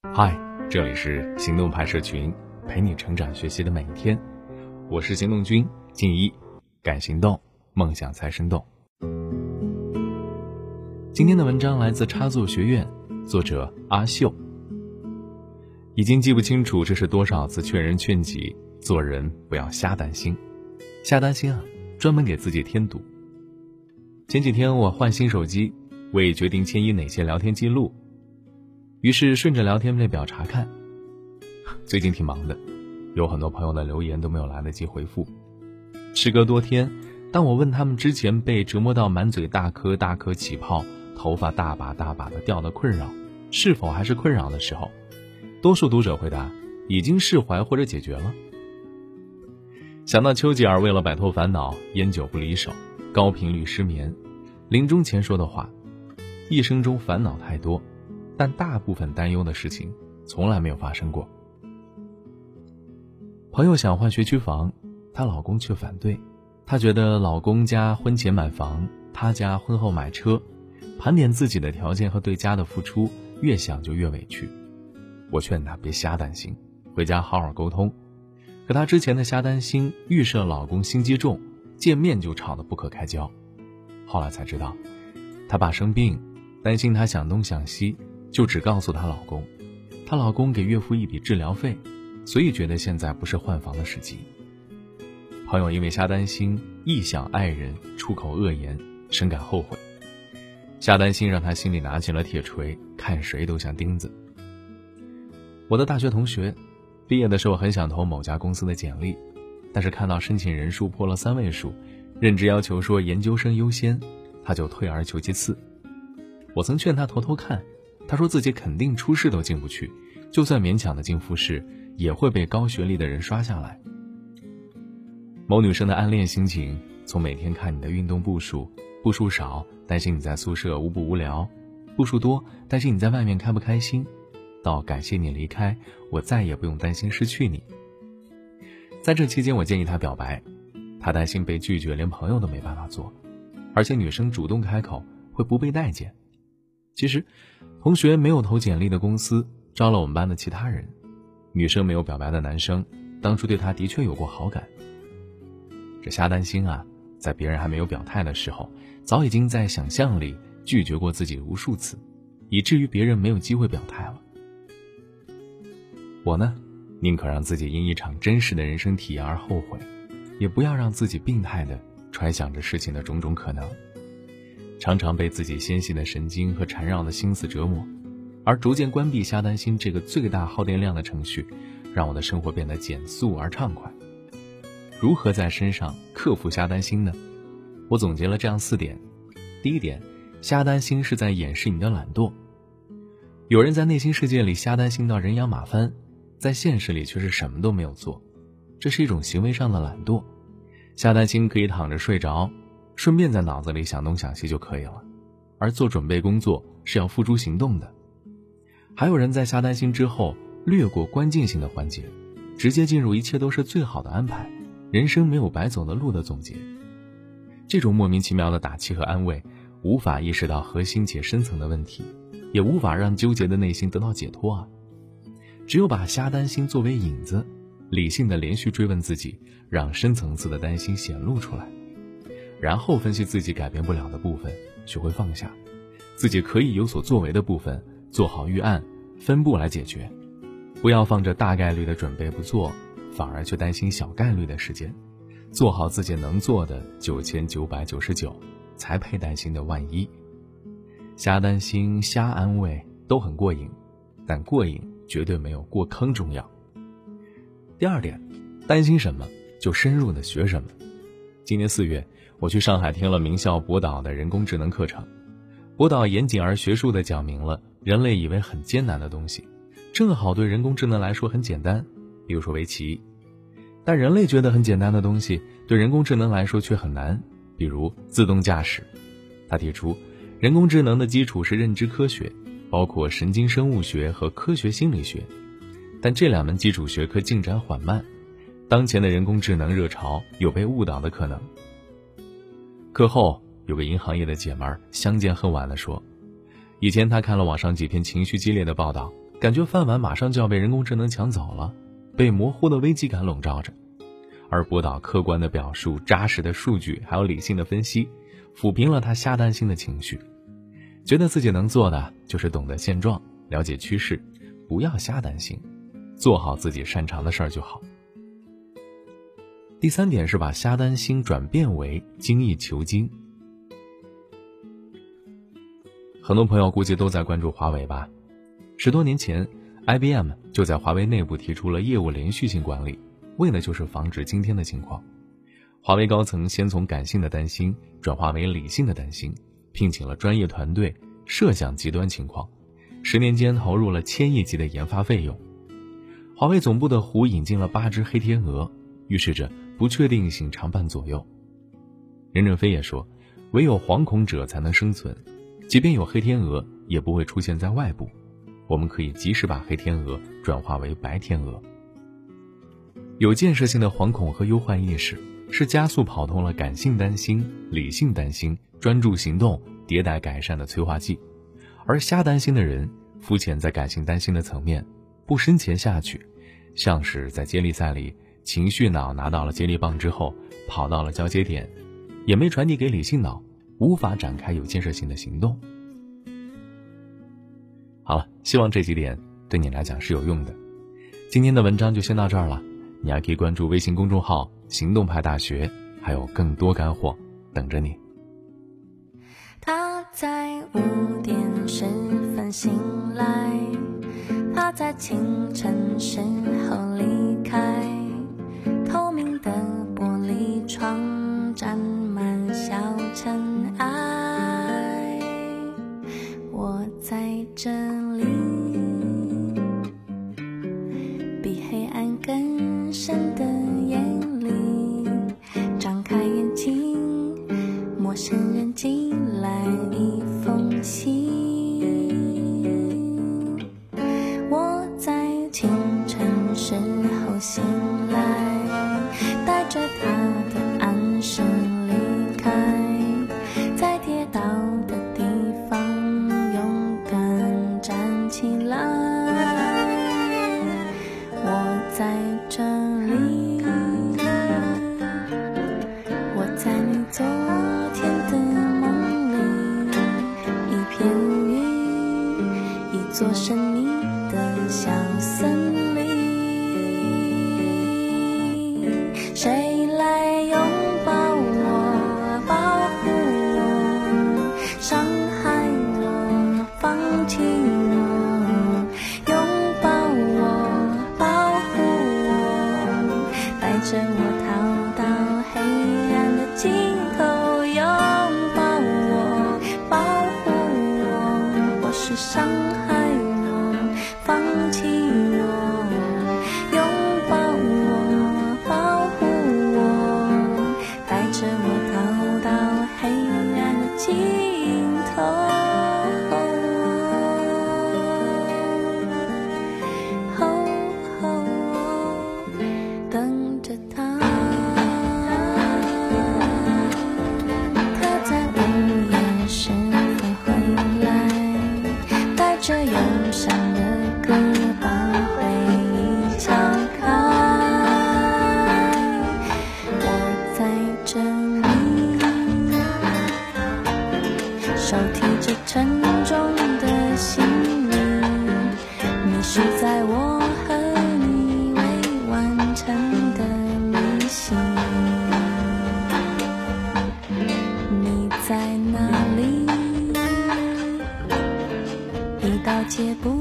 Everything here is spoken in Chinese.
嗨，这里是行动派社群，陪你成长学习的每一天。我是行动君静一，敢行动，梦想才生动。今天的文章来自插座学院，作者阿秀。已经记不清楚这是多少次劝人劝己，做人不要瞎担心，瞎担心啊，专门给自己添堵。前几天我换新手机，为决定迁移哪些聊天记录。于是顺着聊天列表查看，最近挺忙的，有很多朋友的留言都没有来得及回复。时隔多天，当我问他们之前被折磨到满嘴大颗大颗起泡、头发大把大把的掉的困扰，是否还是困扰的时候，多数读者回答已经释怀或者解决了。想到丘吉尔为了摆脱烦恼，烟酒不离手，高频率失眠，临终前说的话：一生中烦恼太多。但大部分担忧的事情从来没有发生过。朋友想换学区房，她老公却反对。她觉得老公家婚前买房，她家婚后买车。盘点自己的条件和对家的付出，越想就越委屈。我劝她别瞎担心，回家好好沟通。可她之前的瞎担心，预设老公心机重，见面就吵得不可开交。后来才知道，她爸生病，担心她想东想西。就只告诉她老公，她老公给岳父一笔治疗费，所以觉得现在不是换房的时机。朋友因为瞎担心，臆想爱人，出口恶言，深感后悔。瞎担心让他心里拿起了铁锤，看谁都像钉子。我的大学同学，毕业的时候很想投某家公司的简历，但是看到申请人数破了三位数，任职要求说研究生优先，他就退而求其次。我曾劝他偷偷看。他说自己肯定初试都进不去，就算勉强的进复试，也会被高学历的人刷下来。某女生的暗恋心情，从每天看你的运动步数，步数少担心你在宿舍无不无聊，步数多担心你在外面开不开心，到感谢你离开，我再也不用担心失去你。在这期间，我建议他表白，他担心被拒绝，连朋友都没办法做，而且女生主动开口会不被待见。其实。同学没有投简历的公司招了我们班的其他人，女生没有表白的男生，当初对他的确有过好感。这瞎担心啊，在别人还没有表态的时候，早已经在想象里拒绝过自己无数次，以至于别人没有机会表态了。我呢，宁可让自己因一场真实的人生体验而后悔，也不要让自己病态的揣想着事情的种种可能。常常被自己纤细的神经和缠绕的心思折磨，而逐渐关闭瞎担心这个最大耗电量的程序，让我的生活变得减速而畅快。如何在身上克服瞎担心呢？我总结了这样四点：第一点，瞎担心是在掩饰你的懒惰。有人在内心世界里瞎担心到人仰马翻，在现实里却是什么都没有做，这是一种行为上的懒惰。瞎担心可以躺着睡着。顺便在脑子里想东想西就可以了，而做准备工作是要付诸行动的。还有人在瞎担心之后略过关键性的环节，直接进入一切都是最好的安排，人生没有白走的路的总结。这种莫名其妙的打气和安慰，无法意识到核心且深层的问题，也无法让纠结的内心得到解脱啊！只有把瞎担心作为引子，理性的连续追问自己，让深层次的担心显露出来。然后分析自己改变不了的部分，学会放下；自己可以有所作为的部分，做好预案，分步来解决。不要放着大概率的准备不做，反而去担心小概率的事件。做好自己能做的九千九百九十九，才配担心的万一。瞎担心、瞎安慰都很过瘾，但过瘾绝对没有过坑重要。第二点，担心什么就深入的学什么。今年四月。我去上海听了名校博导的人工智能课程，博导严谨而学术地讲明了人类以为很艰难的东西，正好对人工智能来说很简单，比如说围棋；但人类觉得很简单的东西，对人工智能来说却很难，比如自动驾驶。他提出，人工智能的基础是认知科学，包括神经生物学和科学心理学，但这两门基础学科进展缓慢，当前的人工智能热潮有被误导的可能。课后，有个银行业的姐们儿相见恨晚地说：“以前她看了网上几篇情绪激烈的报道，感觉饭碗马上就要被人工智能抢走了，被模糊的危机感笼罩着。而博导客观的表述、扎实的数据，还有理性的分析，抚平了她瞎担心的情绪，觉得自己能做的就是懂得现状、了解趋势，不要瞎担心，做好自己擅长的事儿就好。第三点是把瞎担心转变为精益求精。很多朋友估计都在关注华为吧？十多年前，IBM 就在华为内部提出了业务连续性管理。为的就是防止今天的情况，华为高层先从感性的担心转化为理性的担心，聘请了专业团队设想极端情况，十年间投入了千亿级的研发费用。华为总部的湖引进了八只黑天鹅，预示着不确定性常伴左右。任正非也说，唯有惶恐者才能生存，即便有黑天鹅，也不会出现在外部，我们可以及时把黑天鹅转化为白天鹅。有建设性的惶恐和忧患意识，是加速跑通了感性担心、理性担心、专注行动、迭代改善的催化剂；而瞎担心的人，肤浅在感性担心的层面，不深潜下去，像是在接力赛里，情绪脑拿到了接力棒之后，跑到了交接点，也没传递给理性脑，无法展开有建设性的行动。好了，希望这几点对你来讲是有用的。今天的文章就先到这儿了。你还可以关注微信公众号“行动派大学”，还有更多干货等着你。他在五点十分醒来，他在清晨时候离开。伤。也？不。